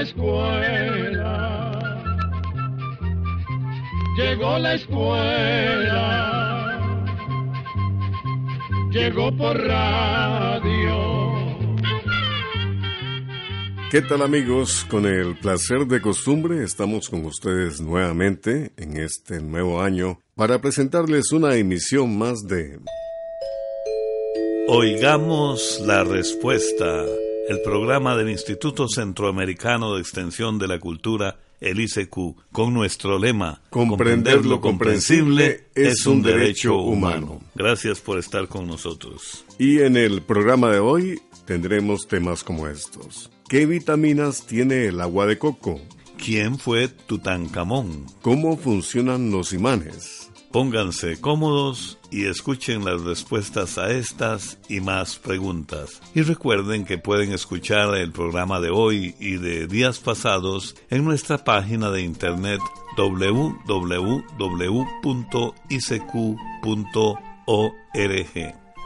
La escuela, llegó la escuela, llegó por radio. ¿Qué tal amigos? Con el placer de costumbre estamos con ustedes nuevamente en este nuevo año para presentarles una emisión más de Oigamos la respuesta, el programa del Instituto Centroamericano de Extensión de la Cultura, el ICQ, con nuestro lema, Comprender lo comprensible es un derecho humano. Gracias por estar con nosotros. Y en el programa de hoy tendremos temas como estos. ¿Qué vitaminas tiene el agua de coco? ¿Quién fue Tutankamón? ¿Cómo funcionan los imanes? Pónganse cómodos y escuchen las respuestas a estas y más preguntas. Y recuerden que pueden escuchar el programa de hoy y de días pasados en nuestra página de internet www.icq.org.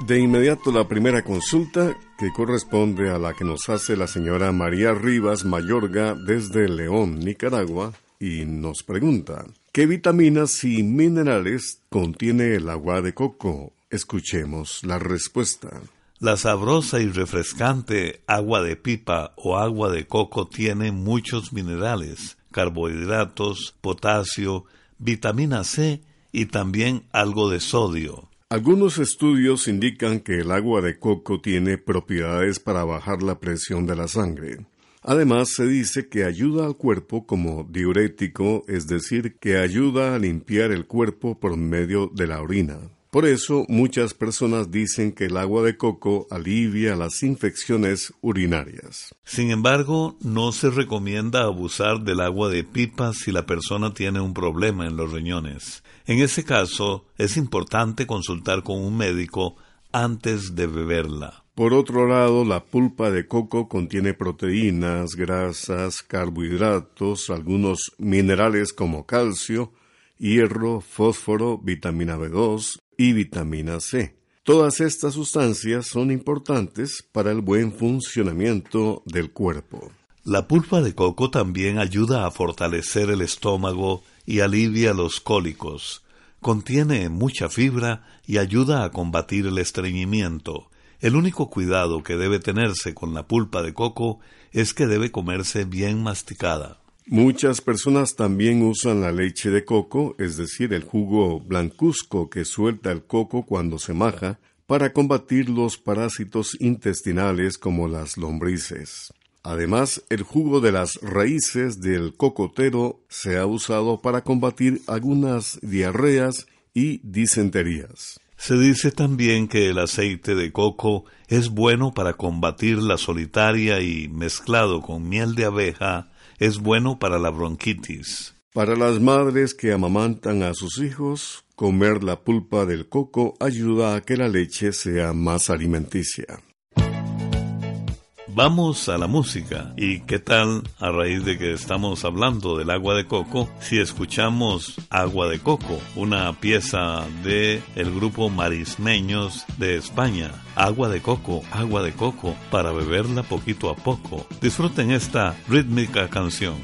De inmediato la primera consulta que corresponde a la que nos hace la señora María Rivas Mayorga desde León, Nicaragua, y nos pregunta, ¿qué vitaminas y minerales contiene el agua de coco? Escuchemos la respuesta. La sabrosa y refrescante agua de pipa o agua de coco tiene muchos minerales, carbohidratos, potasio, vitamina C y también algo de sodio. Algunos estudios indican que el agua de coco tiene propiedades para bajar la presión de la sangre. Además, se dice que ayuda al cuerpo como diurético, es decir, que ayuda a limpiar el cuerpo por medio de la orina. Por eso, muchas personas dicen que el agua de coco alivia las infecciones urinarias. Sin embargo, no se recomienda abusar del agua de pipa si la persona tiene un problema en los riñones. En ese caso, es importante consultar con un médico antes de beberla. Por otro lado, la pulpa de coco contiene proteínas, grasas, carbohidratos, algunos minerales como calcio, hierro, fósforo, vitamina B2 y vitamina C. Todas estas sustancias son importantes para el buen funcionamiento del cuerpo. La pulpa de coco también ayuda a fortalecer el estómago y alivia los cólicos. Contiene mucha fibra y ayuda a combatir el estreñimiento. El único cuidado que debe tenerse con la pulpa de coco es que debe comerse bien masticada. Muchas personas también usan la leche de coco, es decir, el jugo blancuzco que suelta el coco cuando se maja, para combatir los parásitos intestinales como las lombrices. Además, el jugo de las raíces del cocotero se ha usado para combatir algunas diarreas y disenterías. Se dice también que el aceite de coco es bueno para combatir la solitaria y mezclado con miel de abeja es bueno para la bronquitis. Para las madres que amamantan a sus hijos, comer la pulpa del coco ayuda a que la leche sea más alimenticia. Vamos a la música. ¿Y qué tal, a raíz de que estamos hablando del agua de coco, si escuchamos Agua de Coco, una pieza de el grupo Marismeños de España? Agua de coco, agua de coco, para beberla poquito a poco. Disfruten esta rítmica canción.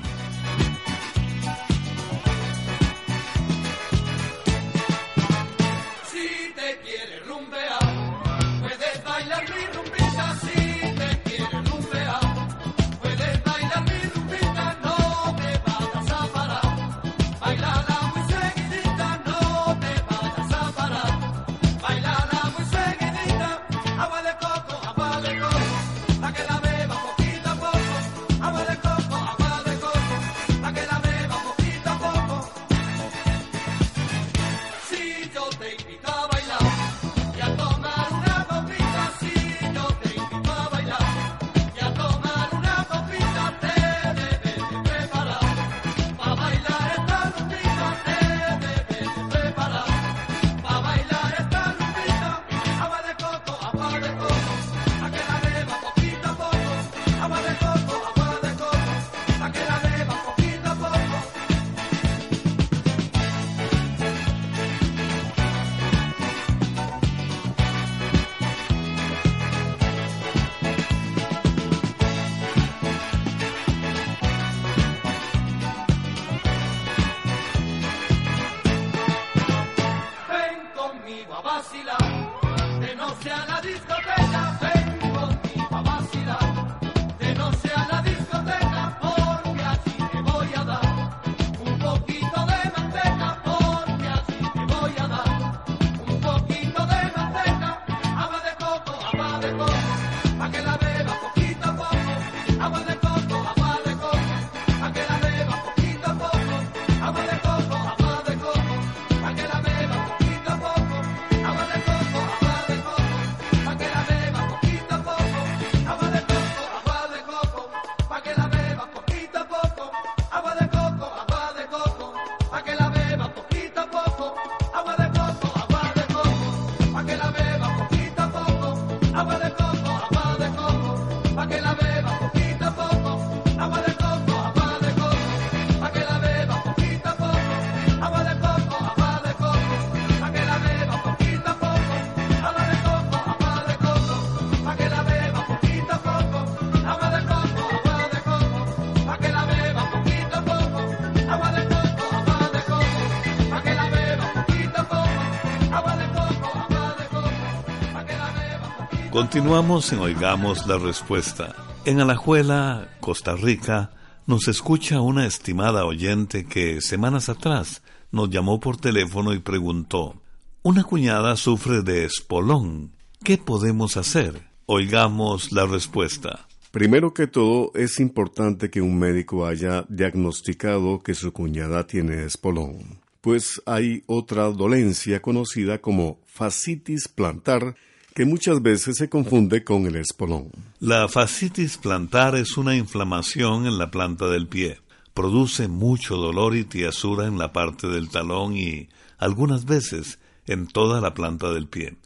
Continuamos en Oigamos la Respuesta. En Alajuela, Costa Rica, nos escucha una estimada oyente que semanas atrás nos llamó por teléfono y preguntó, una cuñada sufre de espolón, ¿qué podemos hacer? Oigamos la respuesta. Primero que todo, es importante que un médico haya diagnosticado que su cuñada tiene espolón, pues hay otra dolencia conocida como fascitis plantar que muchas veces se confunde con el espolón. La fascitis plantar es una inflamación en la planta del pie. Produce mucho dolor y tiesura en la parte del talón y, algunas veces, en toda la planta del pie.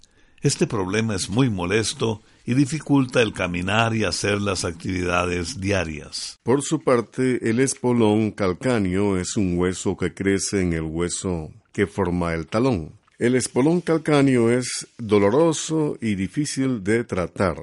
Este problema es muy molesto y dificulta el caminar y hacer las actividades diarias. Por su parte, el espolón calcáneo es un hueso que crece en el hueso que forma el talón. El espolón calcáneo es doloroso y difícil de tratar.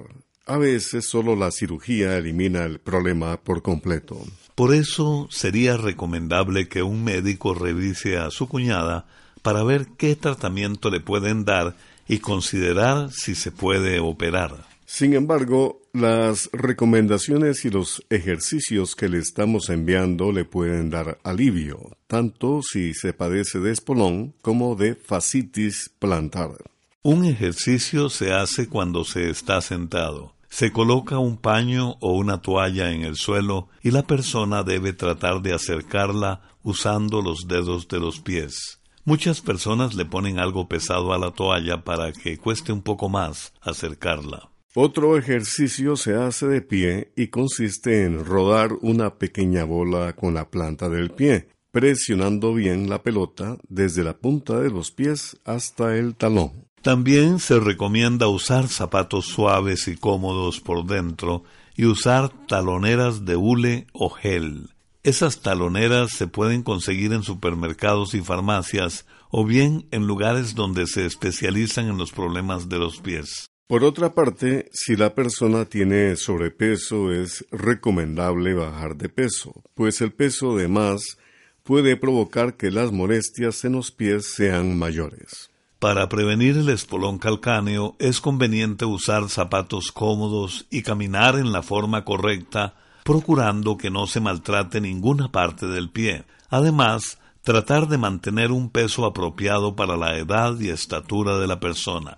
A veces solo la cirugía elimina el problema por completo. Por eso sería recomendable que un médico revise a su cuñada para ver qué tratamiento le pueden dar y considerar si se puede operar. Sin embargo, las recomendaciones y los ejercicios que le estamos enviando le pueden dar alivio, tanto si se padece de espolón como de fascitis plantar. Un ejercicio se hace cuando se está sentado. Se coloca un paño o una toalla en el suelo y la persona debe tratar de acercarla usando los dedos de los pies. Muchas personas le ponen algo pesado a la toalla para que cueste un poco más acercarla. Otro ejercicio se hace de pie y consiste en rodar una pequeña bola con la planta del pie, presionando bien la pelota desde la punta de los pies hasta el talón. También se recomienda usar zapatos suaves y cómodos por dentro y usar taloneras de hule o gel. Esas taloneras se pueden conseguir en supermercados y farmacias o bien en lugares donde se especializan en los problemas de los pies. Por otra parte, si la persona tiene sobrepeso es recomendable bajar de peso, pues el peso de más puede provocar que las molestias en los pies sean mayores. Para prevenir el espolón calcáneo es conveniente usar zapatos cómodos y caminar en la forma correcta, procurando que no se maltrate ninguna parte del pie. Además, tratar de mantener un peso apropiado para la edad y estatura de la persona.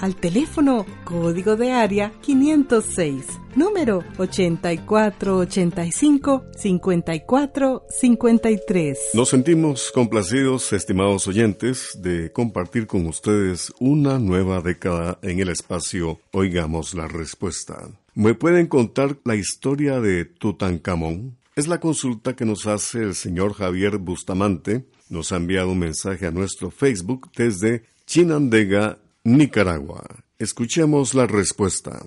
al teléfono código de área 506, número 8485-5453. Nos sentimos complacidos, estimados oyentes, de compartir con ustedes una nueva década en el espacio Oigamos la Respuesta. ¿Me pueden contar la historia de Tutankamón? Es la consulta que nos hace el señor Javier Bustamante. Nos ha enviado un mensaje a nuestro Facebook desde Chinandega, Nicaragua. Escuchemos la respuesta.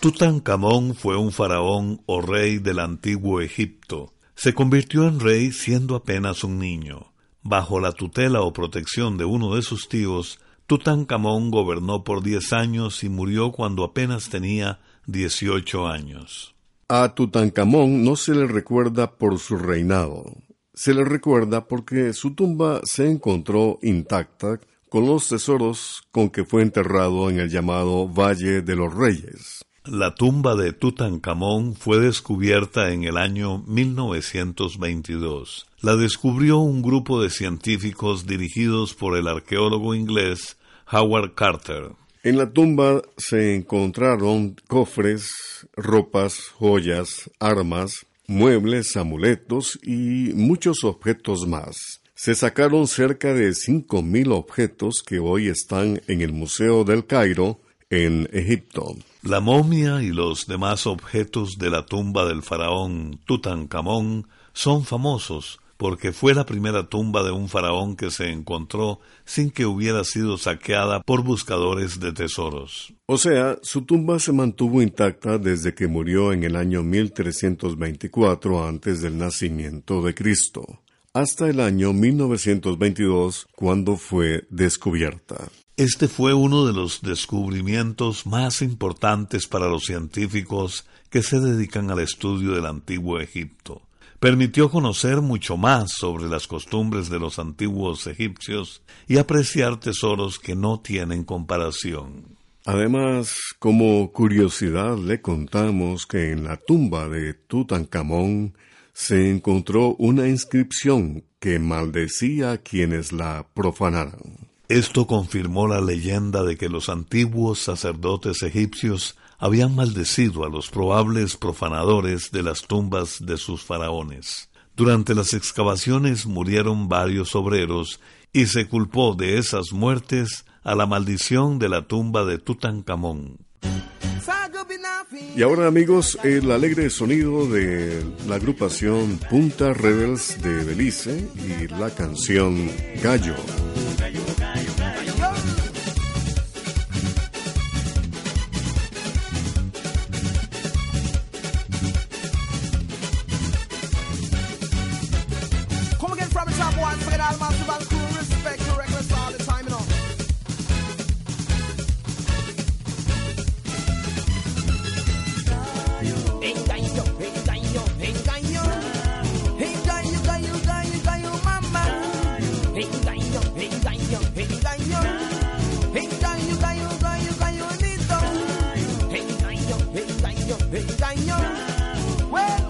Tutankamón fue un faraón o rey del antiguo Egipto. Se convirtió en rey siendo apenas un niño. Bajo la tutela o protección de uno de sus tíos, Tutankamón gobernó por diez años y murió cuando apenas tenía dieciocho años. A Tutankamón no se le recuerda por su reinado. Se le recuerda porque su tumba se encontró intacta con los tesoros con que fue enterrado en el llamado Valle de los Reyes. La tumba de Tutankamón fue descubierta en el año 1922. La descubrió un grupo de científicos dirigidos por el arqueólogo inglés Howard Carter. En la tumba se encontraron cofres, ropas, joyas, armas, muebles, amuletos y muchos objetos más se sacaron cerca de 5.000 objetos que hoy están en el Museo del Cairo, en Egipto. La momia y los demás objetos de la tumba del faraón Tutankamón son famosos, porque fue la primera tumba de un faraón que se encontró sin que hubiera sido saqueada por buscadores de tesoros. O sea, su tumba se mantuvo intacta desde que murió en el año 1324 antes del nacimiento de Cristo, hasta el año 1922 cuando fue descubierta. Este fue uno de los descubrimientos más importantes para los científicos que se dedican al estudio del antiguo Egipto. Permitió conocer mucho más sobre las costumbres de los antiguos egipcios y apreciar tesoros que no tienen comparación. Además, como curiosidad le contamos que en la tumba de Tutankamón se encontró una inscripción que maldecía a quienes la profanaran. Esto confirmó la leyenda de que los antiguos sacerdotes egipcios habían maldecido a los probables profanadores de las tumbas de sus faraones. Durante las excavaciones murieron varios obreros y se culpó de esas muertes a la maldición de la tumba de Tutankamón. Y ahora amigos, el alegre sonido de la agrupación Punta Rebels de Belice y la canción Gallo. Señor. Bueno.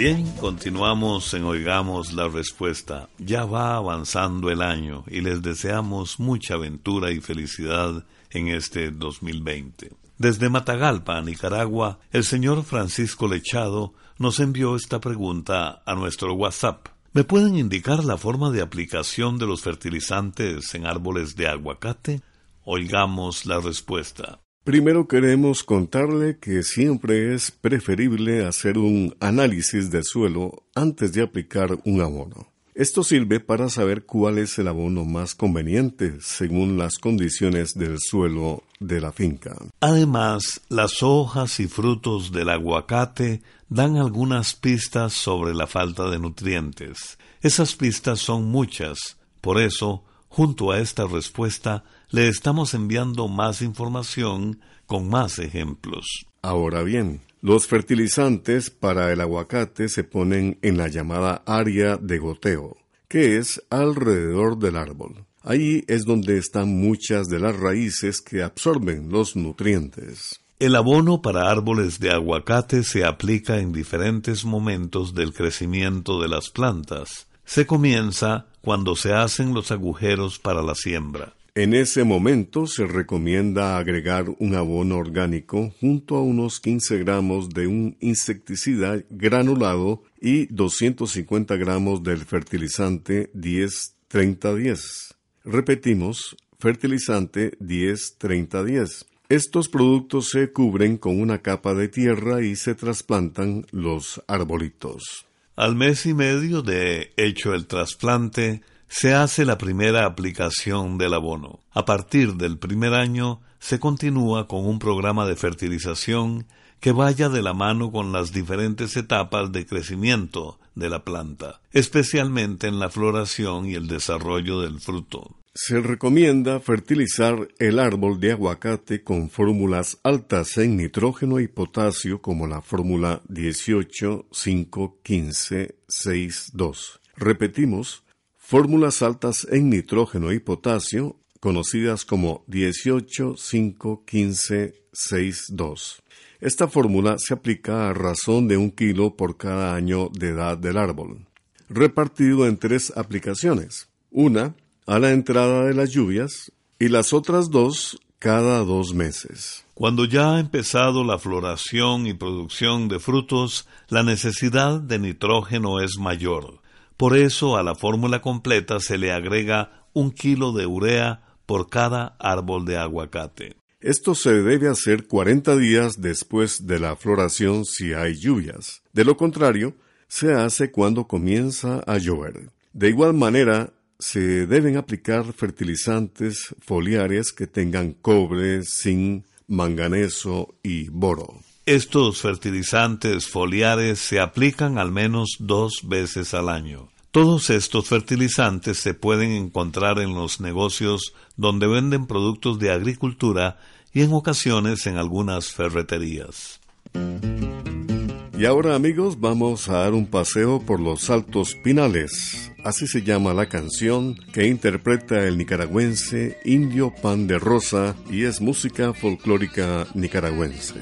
Bien, continuamos en Oigamos la Respuesta. Ya va avanzando el año y les deseamos mucha aventura y felicidad en este 2020. Desde Matagalpa, Nicaragua, el señor Francisco Lechado nos envió esta pregunta a nuestro WhatsApp. ¿Me pueden indicar la forma de aplicación de los fertilizantes en árboles de aguacate? Oigamos la respuesta. Primero queremos contarle que siempre es preferible hacer un análisis del suelo antes de aplicar un abono. Esto sirve para saber cuál es el abono más conveniente según las condiciones del suelo de la finca. Además, las hojas y frutos del aguacate dan algunas pistas sobre la falta de nutrientes. Esas pistas son muchas. Por eso, junto a esta respuesta, le estamos enviando más información con más ejemplos. Ahora bien, los fertilizantes para el aguacate se ponen en la llamada área de goteo, que es alrededor del árbol. Ahí es donde están muchas de las raíces que absorben los nutrientes. El abono para árboles de aguacate se aplica en diferentes momentos del crecimiento de las plantas. Se comienza cuando se hacen los agujeros para la siembra. En ese momento se recomienda agregar un abono orgánico junto a unos 15 gramos de un insecticida granulado y 250 gramos del fertilizante 10-30-10. Repetimos, fertilizante 10-30-10. Estos productos se cubren con una capa de tierra y se trasplantan los arbolitos. Al mes y medio de hecho el trasplante, se hace la primera aplicación del abono. A partir del primer año se continúa con un programa de fertilización que vaya de la mano con las diferentes etapas de crecimiento de la planta, especialmente en la floración y el desarrollo del fruto. Se recomienda fertilizar el árbol de aguacate con fórmulas altas en nitrógeno y potasio como la fórmula 18 5 15 6 2. Repetimos, fórmulas altas en nitrógeno y potasio, conocidas como 18, 5, 15, 6, 2. Esta fórmula se aplica a razón de un kilo por cada año de edad del árbol, repartido en tres aplicaciones. Una a la entrada de las lluvias y las otras dos cada dos meses. Cuando ya ha empezado la floración y producción de frutos, la necesidad de nitrógeno es mayor. Por eso a la fórmula completa se le agrega un kilo de urea por cada árbol de aguacate. Esto se debe hacer 40 días después de la floración si hay lluvias. De lo contrario, se hace cuando comienza a llover. De igual manera, se deben aplicar fertilizantes foliares que tengan cobre, zinc, manganeso y boro. Estos fertilizantes foliares se aplican al menos dos veces al año. Todos estos fertilizantes se pueden encontrar en los negocios donde venden productos de agricultura y en ocasiones en algunas ferreterías. Y ahora amigos vamos a dar un paseo por los Altos Pinales. Así se llama la canción que interpreta el nicaragüense Indio Pan de Rosa y es música folclórica nicaragüense.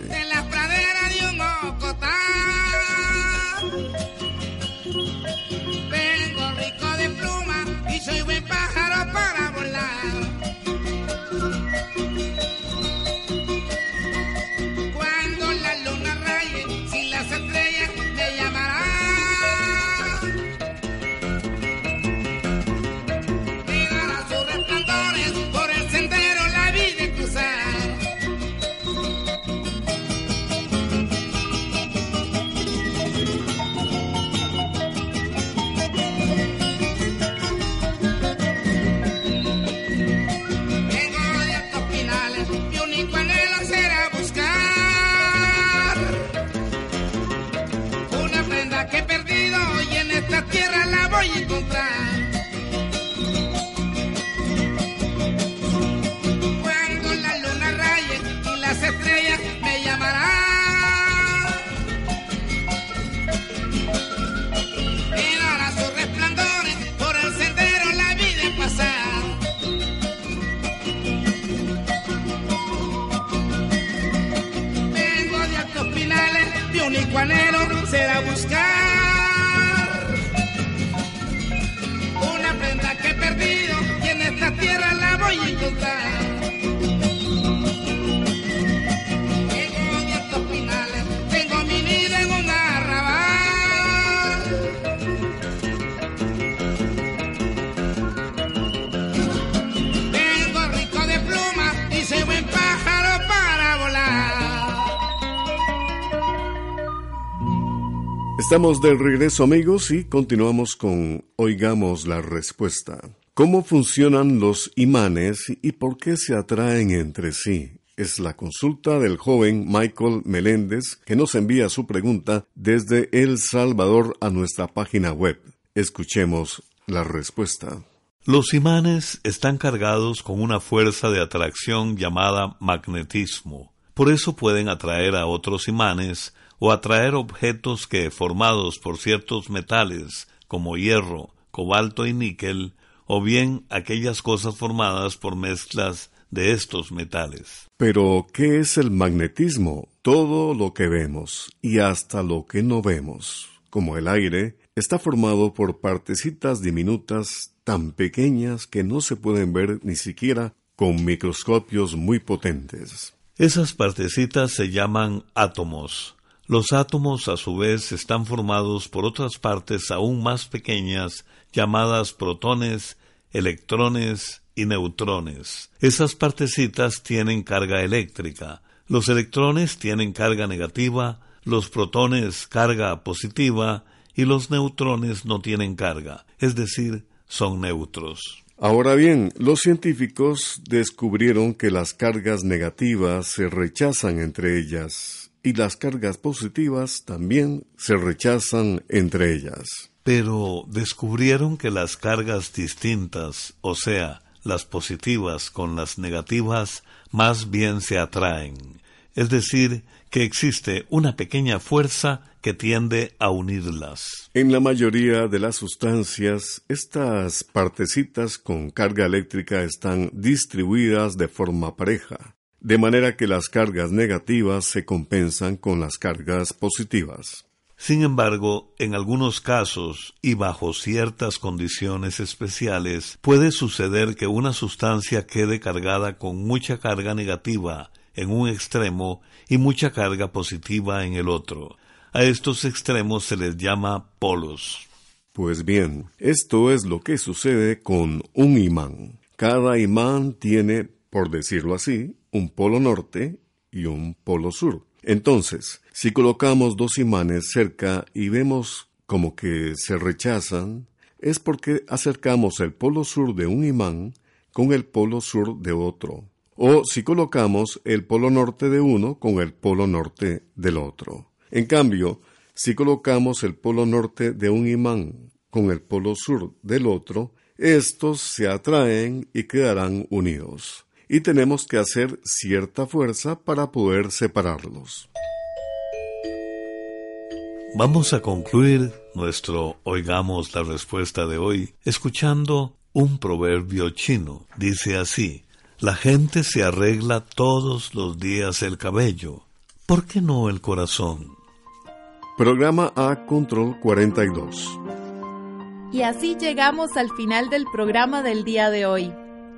Estamos de regreso amigos y continuamos con Oigamos la respuesta. ¿Cómo funcionan los imanes y por qué se atraen entre sí? Es la consulta del joven Michael Meléndez que nos envía su pregunta desde El Salvador a nuestra página web. Escuchemos la respuesta. Los imanes están cargados con una fuerza de atracción llamada magnetismo. Por eso pueden atraer a otros imanes o atraer objetos que, formados por ciertos metales, como hierro, cobalto y níquel, o bien aquellas cosas formadas por mezclas de estos metales. Pero, ¿qué es el magnetismo? Todo lo que vemos y hasta lo que no vemos, como el aire, está formado por partecitas diminutas tan pequeñas que no se pueden ver ni siquiera con microscopios muy potentes. Esas partecitas se llaman átomos. Los átomos a su vez están formados por otras partes aún más pequeñas llamadas protones, electrones y neutrones. Esas partecitas tienen carga eléctrica. Los electrones tienen carga negativa, los protones carga positiva y los neutrones no tienen carga, es decir, son neutros. Ahora bien, los científicos descubrieron que las cargas negativas se rechazan entre ellas y las cargas positivas también se rechazan entre ellas. Pero descubrieron que las cargas distintas, o sea, las positivas con las negativas, más bien se atraen. Es decir, que existe una pequeña fuerza que tiende a unirlas. En la mayoría de las sustancias, estas partecitas con carga eléctrica están distribuidas de forma pareja, de manera que las cargas negativas se compensan con las cargas positivas. Sin embargo, en algunos casos y bajo ciertas condiciones especiales, puede suceder que una sustancia quede cargada con mucha carga negativa en un extremo y mucha carga positiva en el otro. A estos extremos se les llama polos. Pues bien, esto es lo que sucede con un imán. Cada imán tiene, por decirlo así, un polo norte y un polo sur. Entonces, si colocamos dos imanes cerca y vemos como que se rechazan, es porque acercamos el polo sur de un imán con el polo sur de otro o si colocamos el polo norte de uno con el polo norte del otro. En cambio, si colocamos el polo norte de un imán con el polo sur del otro, estos se atraen y quedarán unidos. Y tenemos que hacer cierta fuerza para poder separarlos. Vamos a concluir nuestro Oigamos la respuesta de hoy escuchando un proverbio chino. Dice así, la gente se arregla todos los días el cabello. ¿Por qué no el corazón? Programa A Control 42. Y así llegamos al final del programa del día de hoy.